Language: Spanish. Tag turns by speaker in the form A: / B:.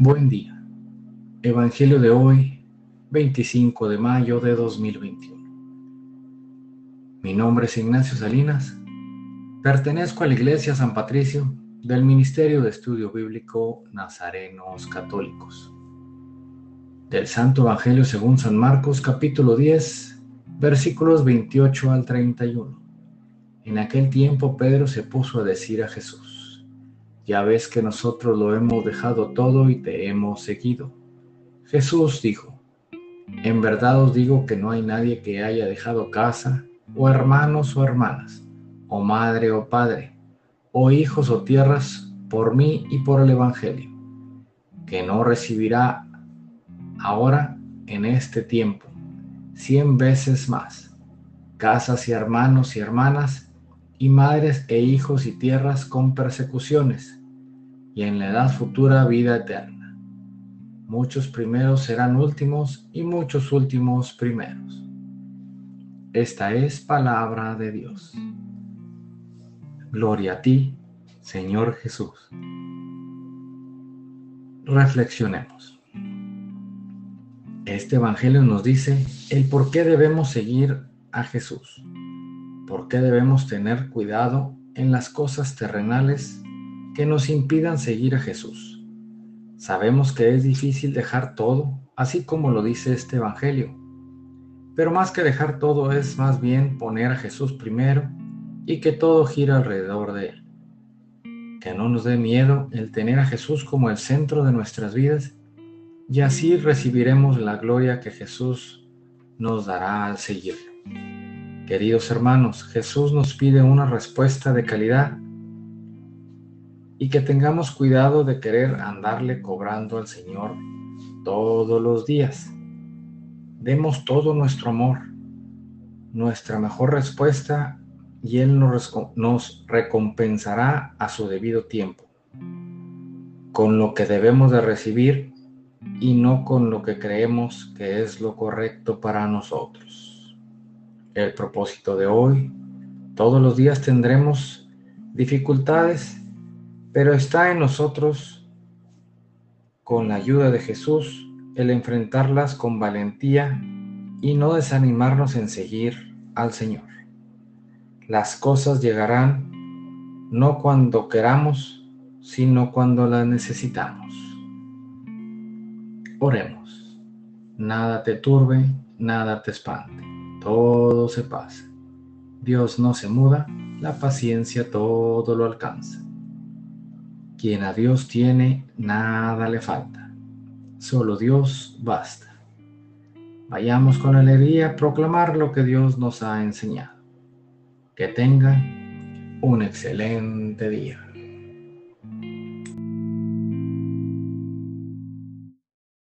A: Buen día. Evangelio de hoy, 25 de mayo de 2021. Mi nombre es Ignacio Salinas. Pertenezco a la Iglesia San Patricio del Ministerio de Estudio Bíblico Nazarenos Católicos. Del Santo Evangelio según San Marcos capítulo 10, versículos 28 al 31. En aquel tiempo Pedro se puso a decir a Jesús, ya ves que nosotros lo hemos dejado todo y te hemos seguido. Jesús dijo, en verdad os digo que no hay nadie que haya dejado casa, o hermanos o hermanas, o madre o padre, o hijos o tierras, por mí y por el Evangelio, que no recibirá ahora en este tiempo cien veces más, casas y hermanos y hermanas, y madres e hijos y tierras con persecuciones y en la edad futura vida eterna. Muchos primeros serán últimos y muchos últimos primeros. Esta es palabra de Dios. Gloria a ti, Señor Jesús. Reflexionemos. Este Evangelio nos dice el por qué debemos seguir a Jesús, por qué debemos tener cuidado en las cosas terrenales que nos impidan seguir a Jesús. Sabemos que es difícil dejar todo, así como lo dice este Evangelio. Pero más que dejar todo es más bien poner a Jesús primero y que todo gira alrededor de Él. Que no nos dé miedo el tener a Jesús como el centro de nuestras vidas y así recibiremos la gloria que Jesús nos dará al seguirlo. Queridos hermanos, Jesús nos pide una respuesta de calidad y que tengamos cuidado de querer andarle cobrando al Señor todos los días. Demos todo nuestro amor, nuestra mejor respuesta y Él nos, recompensará a su debido tiempo, con lo que debemos de recibir y no con lo que creemos que es lo correcto para nosotros. El propósito de hoy, todos los días tendremos dificultades pero está en nosotros, con la ayuda de Jesús, el enfrentarlas con valentía y no desanimarnos en seguir al Señor. Las cosas llegarán no cuando queramos, sino cuando las necesitamos. Oremos. Nada te turbe, nada te espante. Todo se pasa. Dios no se muda, la paciencia todo lo alcanza. Quien a Dios tiene, nada le falta. Solo Dios basta. Vayamos con alegría a proclamar lo que Dios nos ha enseñado. Que tenga un excelente día.